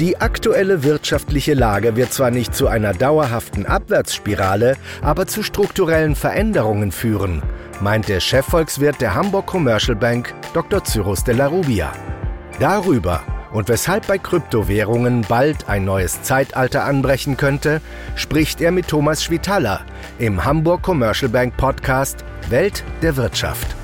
Die aktuelle wirtschaftliche Lage wird zwar nicht zu einer dauerhaften Abwärtsspirale, aber zu strukturellen Veränderungen führen, meint der Chefvolkswirt der Hamburg Commercial Bank, Dr. Cyrus de la Rubia. Darüber und weshalb bei Kryptowährungen bald ein neues Zeitalter anbrechen könnte, spricht er mit Thomas Schwitaler im Hamburg Commercial Bank Podcast Welt der Wirtschaft.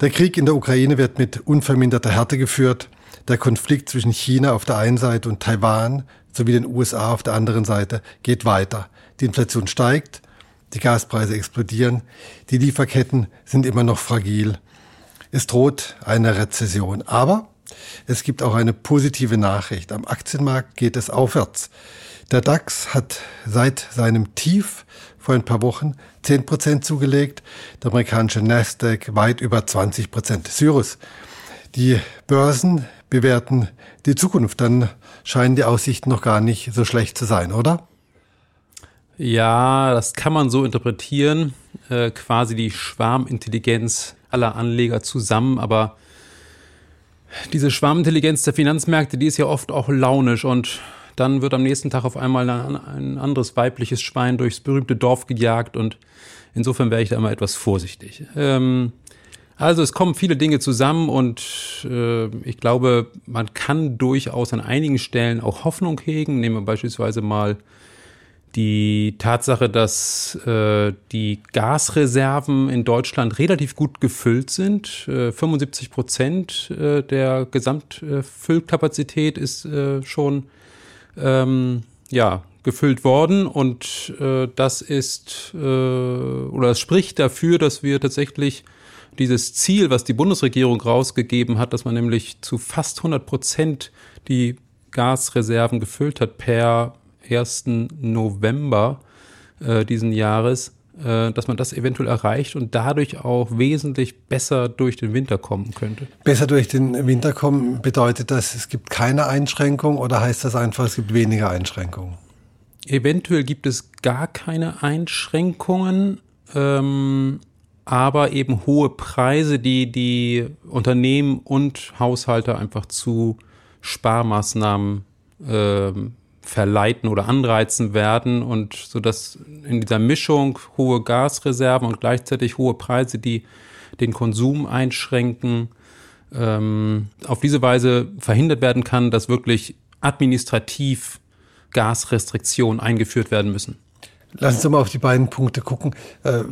Der Krieg in der Ukraine wird mit unverminderter Härte geführt. Der Konflikt zwischen China auf der einen Seite und Taiwan sowie den USA auf der anderen Seite geht weiter. Die Inflation steigt, die Gaspreise explodieren, die Lieferketten sind immer noch fragil. Es droht eine Rezession. Aber es gibt auch eine positive Nachricht. Am Aktienmarkt geht es aufwärts. Der DAX hat seit seinem Tief vor ein paar Wochen 10 Prozent zugelegt, der amerikanische Nasdaq weit über 20 Prozent. Cyrus, die Börsen bewerten die Zukunft, dann scheinen die Aussichten noch gar nicht so schlecht zu sein, oder? Ja, das kann man so interpretieren, äh, quasi die Schwarmintelligenz aller Anleger zusammen, aber diese Schwarmintelligenz der Finanzmärkte, die ist ja oft auch launisch und dann wird am nächsten Tag auf einmal ein anderes weibliches Schwein durchs berühmte Dorf gejagt und insofern wäre ich da immer etwas vorsichtig. Ähm, also es kommen viele Dinge zusammen und äh, ich glaube, man kann durchaus an einigen Stellen auch Hoffnung hegen. Nehmen wir beispielsweise mal die Tatsache, dass äh, die Gasreserven in Deutschland relativ gut gefüllt sind. Äh, 75 Prozent äh, der Gesamtfüllkapazität ist äh, schon ähm, ja, gefüllt worden und äh, das ist äh, oder es spricht dafür, dass wir tatsächlich dieses Ziel, was die Bundesregierung rausgegeben hat, dass man nämlich zu fast 100 Prozent die Gasreserven gefüllt hat per 1. November äh, diesen Jahres, dass man das eventuell erreicht und dadurch auch wesentlich besser durch den Winter kommen könnte. Besser durch den Winter kommen bedeutet das, es gibt keine Einschränkung oder heißt das einfach, es gibt weniger Einschränkungen? Eventuell gibt es gar keine Einschränkungen, ähm, aber eben hohe Preise, die die Unternehmen und Haushalte einfach zu Sparmaßnahmen ähm, verleiten oder anreizen werden und so dass in dieser Mischung hohe Gasreserven und gleichzeitig hohe Preise, die den Konsum einschränken, ähm, auf diese Weise verhindert werden kann, dass wirklich administrativ Gasrestriktionen eingeführt werden müssen. Lassen Sie mal auf die beiden Punkte gucken. Äh,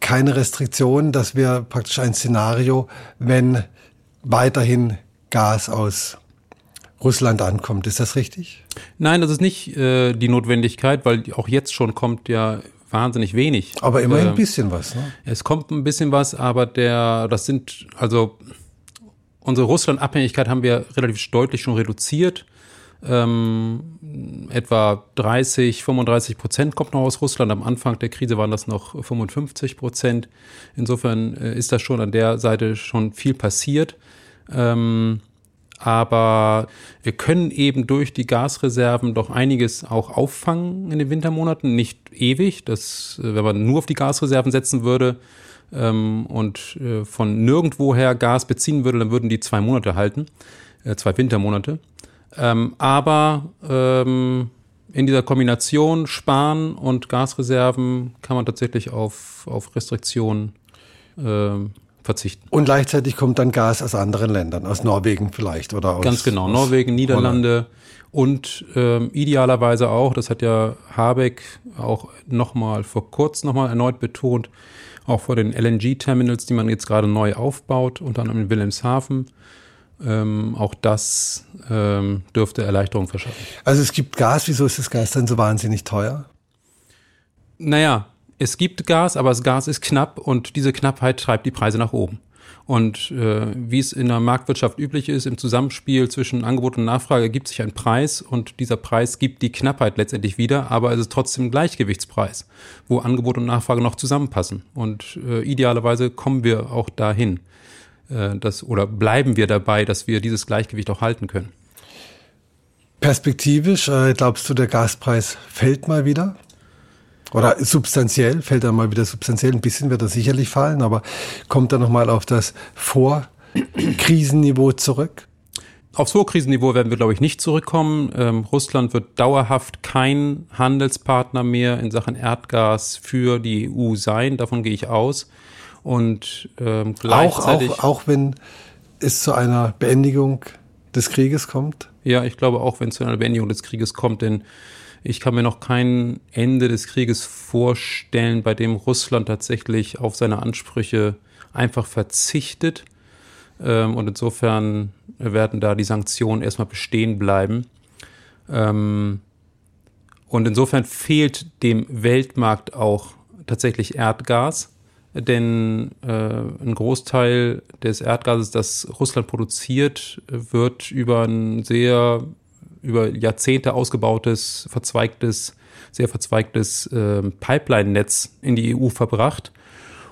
keine Restriktionen, das wäre praktisch ein Szenario, wenn weiterhin Gas aus Russland ankommt. Ist das richtig? Nein, das ist nicht äh, die Notwendigkeit, weil auch jetzt schon kommt ja wahnsinnig wenig. Aber immerhin äh, ein bisschen was. Ne? Es kommt ein bisschen was, aber der, das sind, also unsere Russland-Abhängigkeit haben wir relativ deutlich schon reduziert. Ähm, etwa 30, 35 Prozent kommt noch aus Russland. Am Anfang der Krise waren das noch 55 Prozent. Insofern äh, ist da schon an der Seite schon viel passiert. Ähm, aber wir können eben durch die Gasreserven doch einiges auch auffangen in den Wintermonaten. Nicht ewig, das, äh, wenn man nur auf die Gasreserven setzen würde ähm, und äh, von nirgendwoher Gas beziehen würde, dann würden die zwei Monate halten, äh, zwei Wintermonate. Ähm, aber ähm, in dieser Kombination Sparen und Gasreserven kann man tatsächlich auf, auf Restriktionen ähm, verzichten. Und gleichzeitig kommt dann Gas aus anderen Ländern, aus Norwegen vielleicht oder aus. Ganz genau, Norwegen, Niederlande und ähm, idealerweise auch, das hat ja Habeck auch nochmal vor kurzem nochmal erneut betont, auch vor den LNG-Terminals, die man jetzt gerade neu aufbaut, unter anderem in Wilhelmshaven. Ähm, auch das ähm, dürfte Erleichterung verschaffen. Also es gibt Gas, wieso ist das Gas dann so wahnsinnig teuer? Naja, es gibt Gas, aber das Gas ist knapp und diese Knappheit treibt die Preise nach oben. Und äh, wie es in der Marktwirtschaft üblich ist, im Zusammenspiel zwischen Angebot und Nachfrage gibt sich ein Preis und dieser Preis gibt die Knappheit letztendlich wieder, aber es ist trotzdem ein Gleichgewichtspreis, wo Angebot und Nachfrage noch zusammenpassen. Und äh, idealerweise kommen wir auch dahin, äh, dass, oder bleiben wir dabei, dass wir dieses Gleichgewicht auch halten können. Perspektivisch, äh, glaubst du, der Gaspreis fällt mal wieder? Oder substanziell, fällt er mal wieder substanziell, ein bisschen wird er sicherlich fallen, aber kommt er nochmal auf das vor Krisenniveau zurück? Aufs Vorkrisenniveau werden wir, glaube ich, nicht zurückkommen. Ähm, Russland wird dauerhaft kein Handelspartner mehr in Sachen Erdgas für die EU sein. Davon gehe ich aus. Und ähm, gleichzeitig auch, auch, auch wenn es zu einer Beendigung des Krieges kommt? Ja, ich glaube auch, wenn es zu einer Beendigung des Krieges kommt, denn ich kann mir noch kein Ende des Krieges vorstellen, bei dem Russland tatsächlich auf seine Ansprüche einfach verzichtet. Ähm, und insofern werden da die Sanktionen erstmal bestehen bleiben. Ähm, und insofern fehlt dem Weltmarkt auch tatsächlich Erdgas, denn äh, ein Großteil des Erdgases, das Russland produziert, wird über ein sehr über Jahrzehnte ausgebautes, verzweigtes, sehr verzweigtes äh, Pipeline-Netz in die EU verbracht.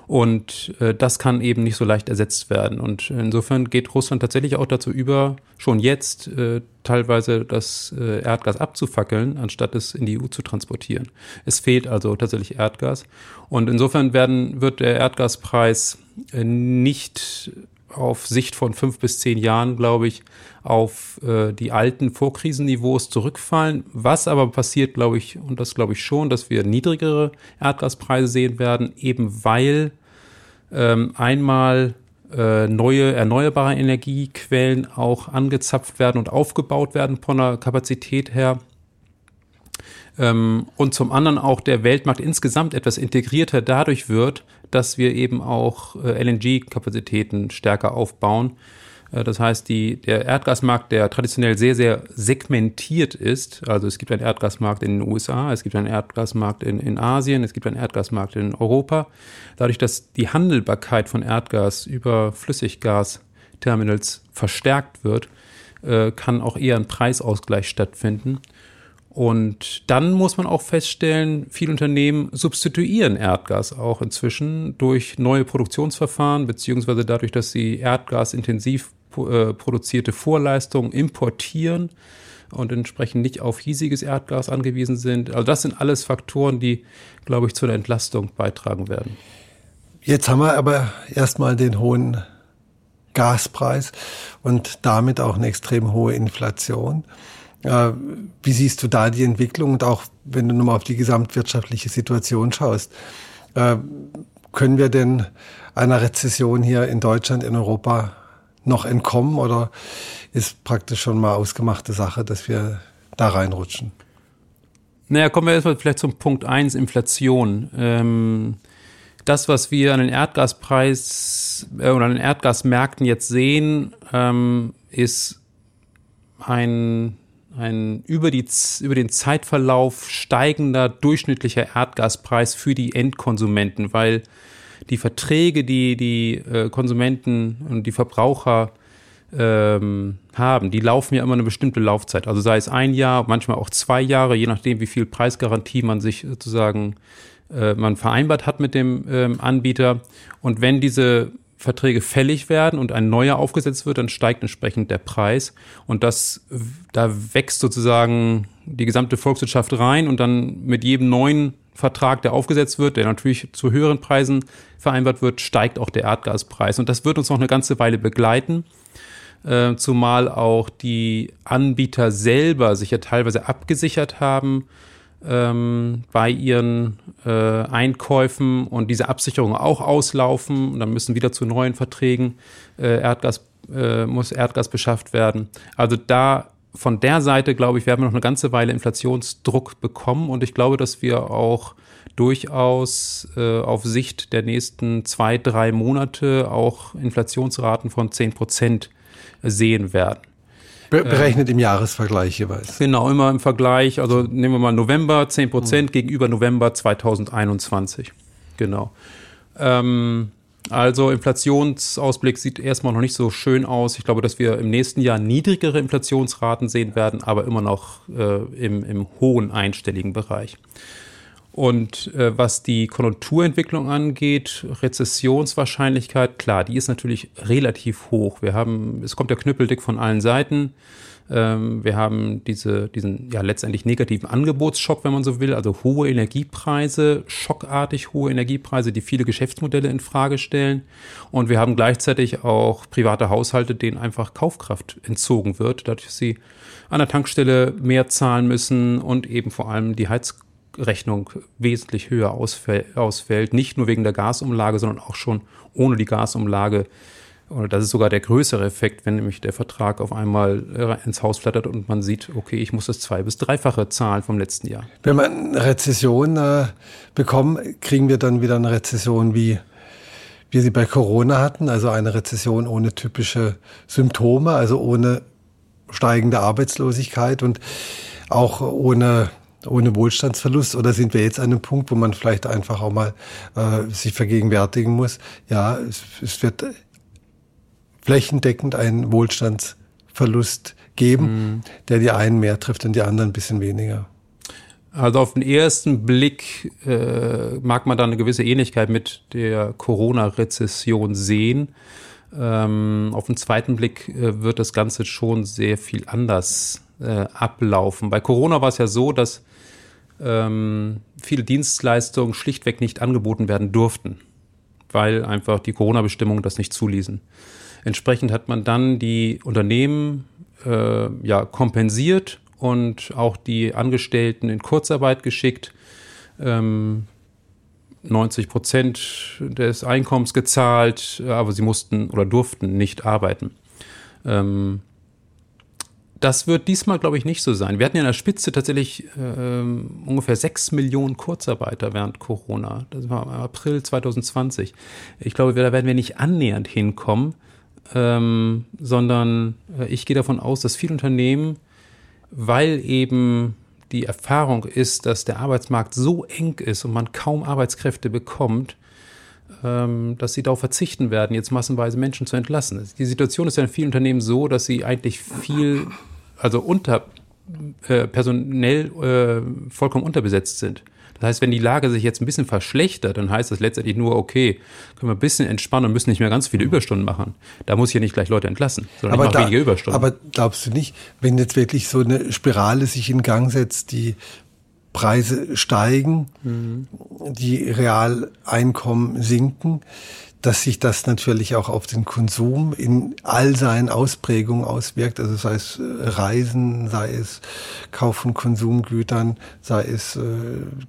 Und äh, das kann eben nicht so leicht ersetzt werden. Und insofern geht Russland tatsächlich auch dazu über, schon jetzt äh, teilweise das äh, Erdgas abzufackeln, anstatt es in die EU zu transportieren. Es fehlt also tatsächlich Erdgas. Und insofern werden, wird der Erdgaspreis äh, nicht auf Sicht von fünf bis zehn Jahren, glaube ich, auf äh, die alten Vorkrisenniveaus zurückfallen. Was aber passiert, glaube ich, und das glaube ich schon, dass wir niedrigere Erdgaspreise sehen werden, eben weil ähm, einmal äh, neue erneuerbare Energiequellen auch angezapft werden und aufgebaut werden von der Kapazität her. Ähm, und zum anderen auch der Weltmarkt insgesamt etwas integrierter dadurch wird, dass wir eben auch äh, LNG-Kapazitäten stärker aufbauen. Äh, das heißt, die, der Erdgasmarkt, der traditionell sehr, sehr segmentiert ist, also es gibt einen Erdgasmarkt in den USA, es gibt einen Erdgasmarkt in, in Asien, es gibt einen Erdgasmarkt in Europa. Dadurch, dass die Handelbarkeit von Erdgas über Flüssiggasterminals verstärkt wird, äh, kann auch eher ein Preisausgleich stattfinden. Und dann muss man auch feststellen, viele Unternehmen substituieren Erdgas auch inzwischen durch neue Produktionsverfahren, beziehungsweise dadurch, dass sie erdgasintensiv äh, produzierte Vorleistungen importieren und entsprechend nicht auf hiesiges Erdgas angewiesen sind. Also das sind alles Faktoren, die, glaube ich, zu einer Entlastung beitragen werden. Jetzt haben wir aber erstmal den hohen Gaspreis und damit auch eine extrem hohe Inflation. Wie siehst du da die Entwicklung und auch wenn du nochmal auf die gesamtwirtschaftliche Situation schaust? Äh, können wir denn einer Rezession hier in Deutschland, in Europa noch entkommen oder ist praktisch schon mal ausgemachte Sache, dass wir da reinrutschen? Naja, kommen wir erstmal vielleicht zum Punkt eins Inflation. Ähm, das, was wir an den Erdgaspreis äh, oder an den Erdgasmärkten jetzt sehen, ähm, ist ein ein über, die, über den Zeitverlauf steigender durchschnittlicher Erdgaspreis für die Endkonsumenten, weil die Verträge, die die äh, Konsumenten und die Verbraucher ähm, haben, die laufen ja immer eine bestimmte Laufzeit. Also sei es ein Jahr, manchmal auch zwei Jahre, je nachdem, wie viel Preisgarantie man sich sozusagen äh, man vereinbart hat mit dem ähm, Anbieter. Und wenn diese Verträge fällig werden und ein neuer aufgesetzt wird, dann steigt entsprechend der Preis. Und das, da wächst sozusagen die gesamte Volkswirtschaft rein und dann mit jedem neuen Vertrag, der aufgesetzt wird, der natürlich zu höheren Preisen vereinbart wird, steigt auch der Erdgaspreis. Und das wird uns noch eine ganze Weile begleiten. Äh, zumal auch die Anbieter selber sich ja teilweise abgesichert haben ähm, bei ihren äh, Einkäufen und diese Absicherungen auch auslaufen und dann müssen wieder zu neuen Verträgen äh, Erdgas äh, muss Erdgas beschafft werden. Also da von der Seite, glaube ich, werden wir noch eine ganze Weile Inflationsdruck bekommen und ich glaube, dass wir auch durchaus äh, auf Sicht der nächsten zwei, drei Monate auch Inflationsraten von zehn Prozent sehen werden. Berechnet im Jahresvergleich jeweils. Genau, immer im Vergleich. Also nehmen wir mal November 10 Prozent mhm. gegenüber November 2021. Genau. Ähm, also Inflationsausblick sieht erstmal noch nicht so schön aus. Ich glaube, dass wir im nächsten Jahr niedrigere Inflationsraten sehen werden, aber immer noch äh, im, im hohen einstelligen Bereich. Und äh, was die Konjunkturentwicklung angeht, Rezessionswahrscheinlichkeit, klar, die ist natürlich relativ hoch. Wir haben, es kommt der Knüppeldick von allen Seiten. Ähm, wir haben diese, diesen ja letztendlich negativen Angebotsschock, wenn man so will, also hohe Energiepreise, schockartig hohe Energiepreise, die viele Geschäftsmodelle in Frage stellen. Und wir haben gleichzeitig auch private Haushalte, denen einfach Kaufkraft entzogen wird, dadurch, dass sie an der Tankstelle mehr zahlen müssen und eben vor allem die Heiz Rechnung wesentlich höher ausfällt, nicht nur wegen der Gasumlage, sondern auch schon ohne die Gasumlage. Oder das ist sogar der größere Effekt, wenn nämlich der Vertrag auf einmal äh, ins Haus flattert und man sieht, okay, ich muss das zwei- bis dreifache zahlen vom letzten Jahr. Wenn wir eine Rezession äh, bekommen, kriegen wir dann wieder eine Rezession wie wir sie bei Corona hatten, also eine Rezession ohne typische Symptome, also ohne steigende Arbeitslosigkeit und auch ohne ohne Wohlstandsverlust oder sind wir jetzt an einem Punkt, wo man vielleicht einfach auch mal äh, sich vergegenwärtigen muss, ja, es, es wird flächendeckend einen Wohlstandsverlust geben, mhm. der die einen mehr trifft und die anderen ein bisschen weniger. Also auf den ersten Blick äh, mag man da eine gewisse Ähnlichkeit mit der Corona-Rezession sehen. Ähm, auf den zweiten Blick äh, wird das Ganze schon sehr viel anders äh, ablaufen. Bei Corona war es ja so, dass ähm, viele Dienstleistungen schlichtweg nicht angeboten werden durften, weil einfach die Corona-Bestimmungen das nicht zuließen. Entsprechend hat man dann die Unternehmen äh, ja, kompensiert und auch die Angestellten in Kurzarbeit geschickt. Ähm, 90 Prozent des Einkommens gezahlt, aber sie mussten oder durften nicht arbeiten. Ähm, das wird diesmal, glaube ich, nicht so sein. Wir hatten ja in der Spitze tatsächlich äh, ungefähr sechs Millionen Kurzarbeiter während Corona. Das war im April 2020. Ich glaube, da werden wir nicht annähernd hinkommen, ähm, sondern äh, ich gehe davon aus, dass viele Unternehmen, weil eben die Erfahrung ist, dass der Arbeitsmarkt so eng ist und man kaum Arbeitskräfte bekommt, ähm, dass sie darauf verzichten werden, jetzt massenweise Menschen zu entlassen. Die Situation ist ja in vielen Unternehmen so, dass sie eigentlich viel, also unter äh, personell äh, vollkommen unterbesetzt sind. Das heißt, wenn die Lage sich jetzt ein bisschen verschlechtert, dann heißt das letztendlich nur, okay, können wir ein bisschen entspannen und müssen nicht mehr ganz viele Überstunden machen. Da muss ich ja nicht gleich Leute entlassen, sondern aber ich mache da, weniger Überstunden. Aber glaubst du nicht, wenn jetzt wirklich so eine Spirale sich in Gang setzt, die Preise steigen, mhm. die Realeinkommen sinken, dass sich das natürlich auch auf den Konsum in all seinen Ausprägungen auswirkt. Also sei es äh, Reisen, sei es Kauf von Konsumgütern, sei es äh,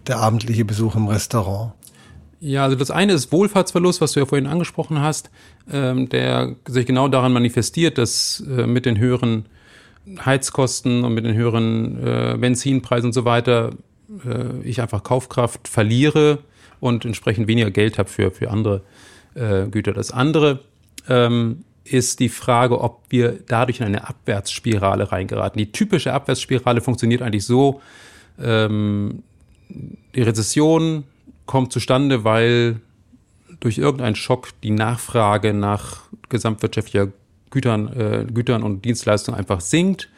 der abendliche Besuch im Restaurant. Ja, also das eine ist Wohlfahrtsverlust, was du ja vorhin angesprochen hast, ähm, der sich genau daran manifestiert, dass äh, mit den höheren Heizkosten und mit den höheren äh, Benzinpreisen und so weiter äh, ich einfach Kaufkraft verliere und entsprechend weniger Geld habe für, für andere äh, Güter. Das andere ähm, ist die Frage, ob wir dadurch in eine Abwärtsspirale reingeraten. Die typische Abwärtsspirale funktioniert eigentlich so, ähm, die Rezession kommt zustande, weil durch irgendeinen Schock die Nachfrage nach gesamtwirtschaftlicher Gütern, äh, Gütern und Dienstleistungen einfach sinkt.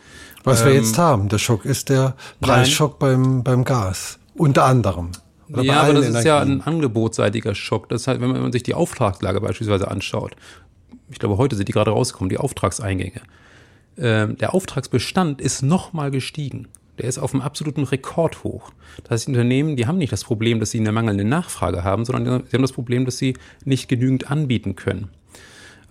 Was ähm, wir jetzt haben, der Schock ist der Preisschock beim, beim Gas. Unter anderem. Oder ja, aber das Energien. ist ja ein angebotsseitiger Schock. Das heißt, wenn man sich die Auftragslage beispielsweise anschaut, ich glaube, heute sind die gerade rausgekommen, die Auftragseingänge. Ähm, der Auftragsbestand ist nochmal gestiegen. Der ist auf einem absoluten Rekordhoch. Das heißt, die Unternehmen, die haben nicht das Problem, dass sie eine mangelnde Nachfrage haben, sondern sie haben das Problem, dass sie nicht genügend anbieten können.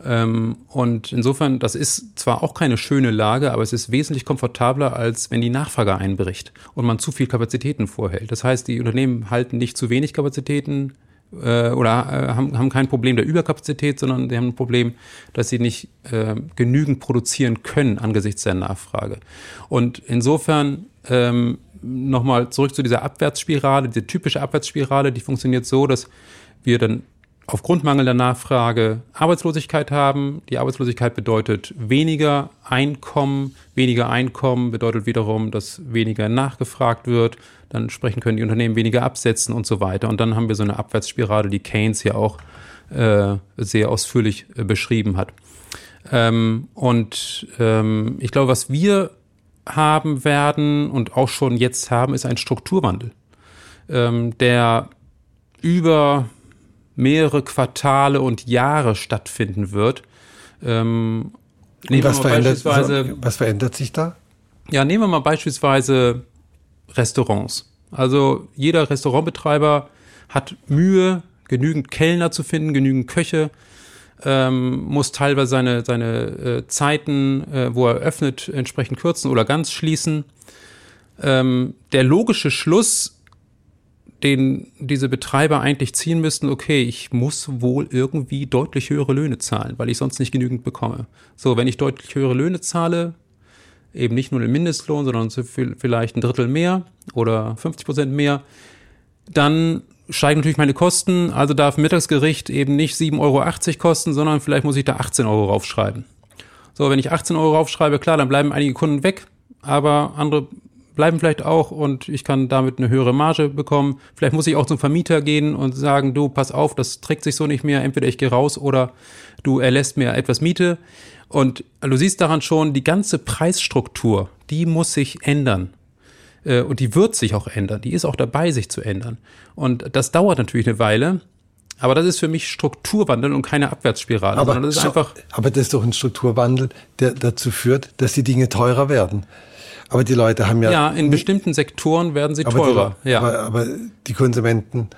Ähm, und insofern, das ist zwar auch keine schöne Lage, aber es ist wesentlich komfortabler, als wenn die Nachfrage einbricht und man zu viel Kapazitäten vorhält. Das heißt, die Unternehmen halten nicht zu wenig Kapazitäten äh, oder äh, haben, haben kein Problem der Überkapazität, sondern sie haben ein Problem, dass sie nicht äh, genügend produzieren können angesichts der Nachfrage. Und insofern ähm, nochmal zurück zu dieser Abwärtsspirale, diese typische Abwärtsspirale, die funktioniert so, dass wir dann aufgrund mangelnder Nachfrage Arbeitslosigkeit haben. Die Arbeitslosigkeit bedeutet weniger Einkommen. Weniger Einkommen bedeutet wiederum, dass weniger nachgefragt wird. Dann entsprechend können die Unternehmen weniger absetzen und so weiter. Und dann haben wir so eine Abwärtsspirale, die Keynes ja auch äh, sehr ausführlich äh, beschrieben hat. Ähm, und ähm, ich glaube, was wir haben werden und auch schon jetzt haben, ist ein Strukturwandel. ähm, der über mehrere Quartale und Jahre stattfinden wird. Ähm, was, verändert, was verändert sich da? Ja, nehmen wir mal beispielsweise Restaurants. Also jeder Restaurantbetreiber hat Mühe, genügend Kellner zu finden, genügend Köche, ähm, muss teilweise seine, seine äh, Zeiten, äh, wo er öffnet, entsprechend kürzen oder ganz schließen. Ähm, der logische Schluss den diese Betreiber eigentlich ziehen müssten, okay, ich muss wohl irgendwie deutlich höhere Löhne zahlen, weil ich sonst nicht genügend bekomme. So, wenn ich deutlich höhere Löhne zahle, eben nicht nur den Mindestlohn, sondern vielleicht ein Drittel mehr oder 50 Prozent mehr, dann steigen natürlich meine Kosten. Also darf Mittagsgericht eben nicht 7,80 Euro kosten, sondern vielleicht muss ich da 18 Euro raufschreiben. So, wenn ich 18 Euro raufschreibe, klar, dann bleiben einige Kunden weg, aber andere bleiben vielleicht auch und ich kann damit eine höhere Marge bekommen. Vielleicht muss ich auch zum Vermieter gehen und sagen, du, pass auf, das trägt sich so nicht mehr, entweder ich gehe raus oder du erlässt mir etwas Miete. Und du siehst daran schon, die ganze Preisstruktur, die muss sich ändern. Äh, und die wird sich auch ändern. Die ist auch dabei, sich zu ändern. Und das dauert natürlich eine Weile. Aber das ist für mich Strukturwandel und keine Abwärtsspirale. Aber, das ist einfach aber das ist doch ein Strukturwandel, der dazu führt, dass die Dinge teurer werden. Aber die Leute haben ja. Ja, in bestimmten Sektoren werden sie teurer. Die, ja. Aber, aber die Konsumenten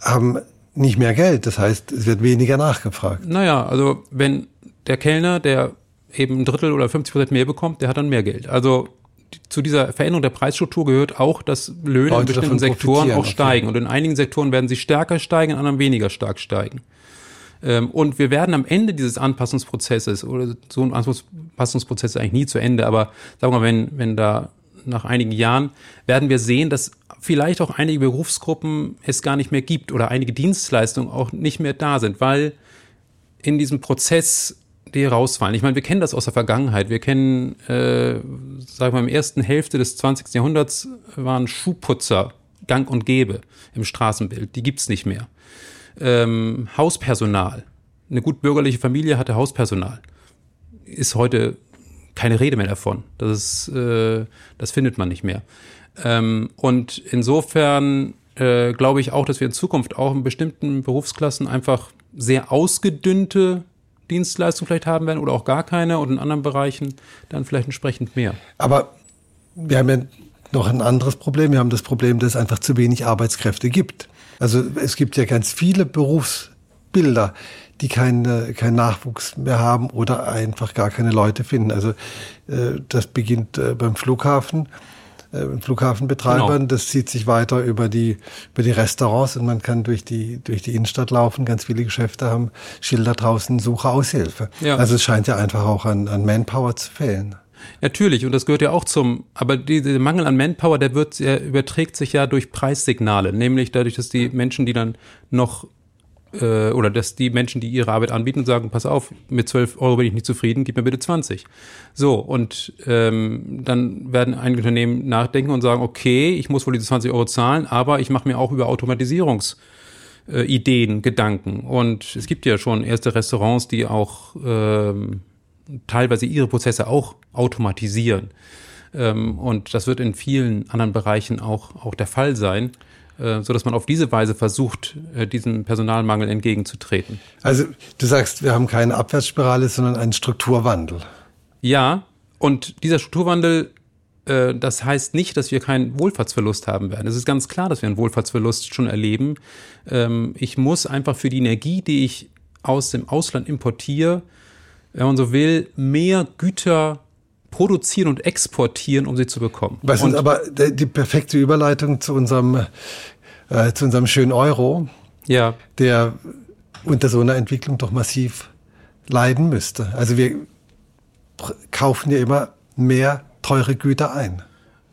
haben nicht mehr Geld. Das heißt, es wird weniger nachgefragt. Naja, also wenn der Kellner, der eben ein Drittel oder 50 Prozent mehr bekommt, der hat dann mehr Geld. Also zu dieser Veränderung der Preisstruktur gehört auch, dass Löhne Leute in bestimmten Sektoren auch steigen. Und in einigen Sektoren werden sie stärker steigen, in anderen weniger stark steigen. Ähm, und wir werden am Ende dieses Anpassungsprozesses, oder so ein Anpassungsprozess ist eigentlich nie zu Ende, aber sagen wir mal, wenn, wenn da nach einigen Jahren werden wir sehen, dass vielleicht auch einige Berufsgruppen es gar nicht mehr gibt oder einige Dienstleistungen auch nicht mehr da sind, weil in diesem Prozess die rausfallen. Ich meine, wir kennen das aus der Vergangenheit. Wir kennen, äh, sagen wir mal, im ersten Hälfte des 20. Jahrhunderts waren Schuhputzer gang und gäbe im Straßenbild. Die gibt's nicht mehr ähm, Hauspersonal. Eine gut bürgerliche Familie hatte Hauspersonal. Ist heute keine Rede mehr davon. Das, ist, äh, das findet man nicht mehr. Ähm, und insofern äh, glaube ich auch, dass wir in Zukunft auch in bestimmten Berufsklassen einfach sehr ausgedünnte Dienstleistungen vielleicht haben werden oder auch gar keine und in anderen Bereichen dann vielleicht entsprechend mehr. Aber wir haben ja noch ein anderes Problem. Wir haben das Problem, dass es einfach zu wenig Arbeitskräfte gibt. Also es gibt ja ganz viele Berufsbilder, die keinen kein Nachwuchs mehr haben oder einfach gar keine Leute finden. Also äh, das beginnt äh, beim Flughafen, äh, Flughafenbetreibern, genau. das zieht sich weiter über die, über die Restaurants und man kann durch die, durch die Innenstadt laufen. Ganz viele Geschäfte haben Schilder draußen, Suche, Aushilfe. Ja. Also es scheint ja einfach auch an, an Manpower zu fehlen. Natürlich, und das gehört ja auch zum, aber dieser Mangel an Manpower, der wird, der überträgt sich ja durch Preissignale, nämlich dadurch, dass die Menschen, die dann noch äh, oder dass die Menschen, die ihre Arbeit anbieten, sagen, pass auf, mit 12 Euro bin ich nicht zufrieden, gib mir bitte 20. So, und ähm, dann werden einige Unternehmen nachdenken und sagen, okay, ich muss wohl diese 20 Euro zahlen, aber ich mache mir auch über Automatisierungs äh, Ideen, Gedanken. Und es gibt ja schon erste Restaurants, die auch ähm, teilweise ihre Prozesse auch automatisieren. Ähm, und das wird in vielen anderen Bereichen auch, auch der Fall sein, so dass man auf diese Weise versucht, äh, diesem Personalmangel entgegenzutreten. Also du sagst, wir haben keine Abwärtsspirale, sondern einen Strukturwandel. Ja, und dieser Strukturwandel äh, das heißt nicht, dass wir keinen Wohlfahrtsverlust haben werden. Es ist ganz klar, dass wir einen Wohlfahrtsverlust schon erleben. Ähm, ich muss einfach für die Energie, die ich aus dem Ausland importiere, wenn man so will, mehr Güter produzieren und exportieren, um sie zu bekommen. Was ist aber die perfekte Überleitung zu unserem, äh, zu unserem schönen Euro, ja. der unter so einer Entwicklung doch massiv leiden müsste. Also wir kaufen ja immer mehr teure Güter ein.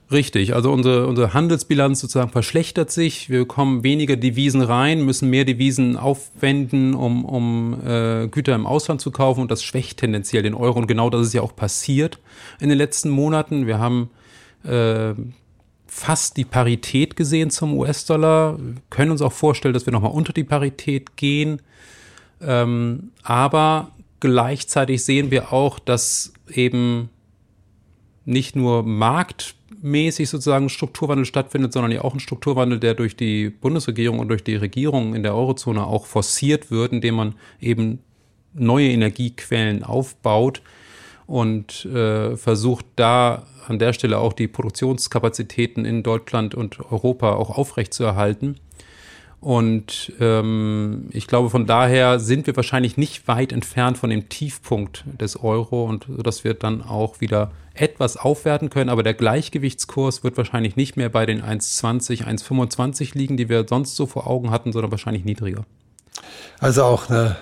Richtig, also unsere, unsere Handelsbilanz sozusagen verschlechtert sich. Wir bekommen weniger Devisen rein, müssen mehr Devisen aufwenden, um, um äh, Güter im Ausland zu kaufen und das schwächt tendenziell den Euro. Und genau das ist ja auch passiert in den letzten Monaten. Wir haben äh, fast die Parität gesehen zum US-Dollar, können uns auch vorstellen, dass wir nochmal unter die Parität gehen. Ähm, aber gleichzeitig sehen wir auch, dass eben nicht nur marktmäßig sozusagen Strukturwandel stattfindet, sondern ja auch ein Strukturwandel, der durch die Bundesregierung und durch die Regierung in der Eurozone auch forciert wird, indem man eben neue Energiequellen aufbaut und äh, versucht da an der Stelle auch die Produktionskapazitäten in Deutschland und Europa auch aufrechtzuerhalten. Und ähm, ich glaube, von daher sind wir wahrscheinlich nicht weit entfernt von dem Tiefpunkt des Euro und dass wir dann auch wieder etwas aufwerten können. Aber der Gleichgewichtskurs wird wahrscheinlich nicht mehr bei den 1,20, 1,25 liegen, die wir sonst so vor Augen hatten, sondern wahrscheinlich niedriger. Also auch eine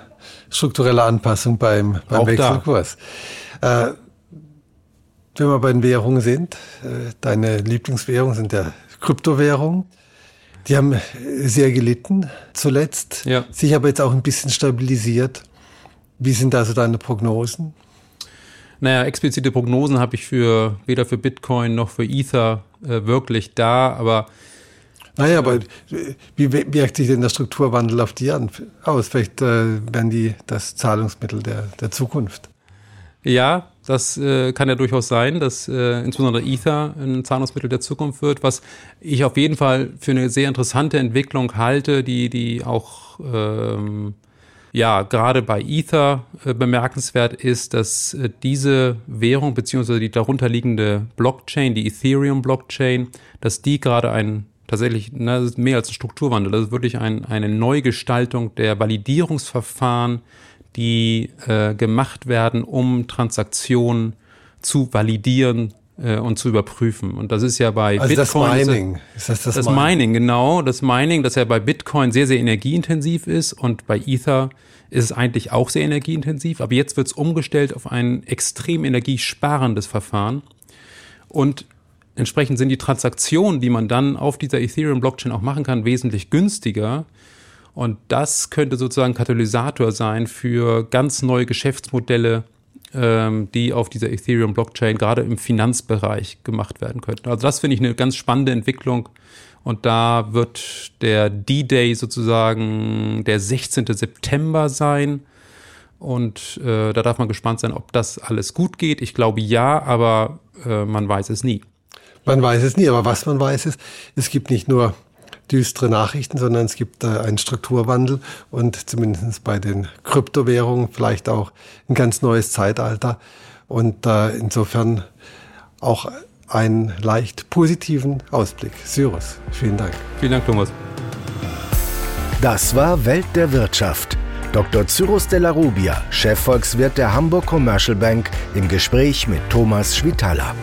strukturelle Anpassung beim, beim auch Wechselkurs. Äh, wenn wir bei den Währungen sind, äh, deine Lieblingswährungen sind ja Kryptowährungen. Die haben sehr gelitten zuletzt, ja. sich aber jetzt auch ein bisschen stabilisiert. Wie sind also deine Prognosen? Naja, explizite Prognosen habe ich für weder für Bitcoin noch für Ether äh, wirklich da, aber naja, aber wie wirkt sich denn der Strukturwandel auf die an, aus? Vielleicht äh, werden die das Zahlungsmittel der, der Zukunft. Ja, das äh, kann ja durchaus sein, dass äh, insbesondere Ether ein Zahlungsmittel der Zukunft wird, was ich auf jeden Fall für eine sehr interessante Entwicklung halte, die, die auch ähm, ja gerade bei Ether äh, bemerkenswert ist, dass äh, diese Währung beziehungsweise die darunterliegende Blockchain, die Ethereum-Blockchain, dass die gerade ein tatsächlich, na, das ist mehr als ein Strukturwandel, das ist wirklich ein, eine Neugestaltung der Validierungsverfahren die äh, gemacht werden, um Transaktionen zu validieren äh, und zu überprüfen. Und das ist ja bei also Bitcoin. Das Mining. Ist das das, das Mining? Mining, genau. Das Mining, das ja bei Bitcoin sehr, sehr energieintensiv ist und bei Ether ist es eigentlich auch sehr energieintensiv. Aber jetzt wird es umgestellt auf ein extrem energiesparendes Verfahren. Und entsprechend sind die Transaktionen, die man dann auf dieser Ethereum-Blockchain auch machen kann, wesentlich günstiger und das könnte sozusagen Katalysator sein für ganz neue Geschäftsmodelle, ähm, die auf dieser Ethereum-Blockchain gerade im Finanzbereich gemacht werden könnten. Also das finde ich eine ganz spannende Entwicklung. Und da wird der D-Day sozusagen der 16. September sein. Und äh, da darf man gespannt sein, ob das alles gut geht. Ich glaube ja, aber äh, man weiß es nie. Man weiß es nie, aber was man weiß ist, es gibt nicht nur düstere Nachrichten, sondern es gibt äh, einen Strukturwandel und zumindest bei den Kryptowährungen vielleicht auch ein ganz neues Zeitalter und äh, insofern auch einen leicht positiven Ausblick. Cyrus, vielen Dank. Vielen Dank, Thomas. Das war Welt der Wirtschaft. Dr. Cyrus de la Rubia, Chefvolkswirt der Hamburg Commercial Bank, im Gespräch mit Thomas Schwitala.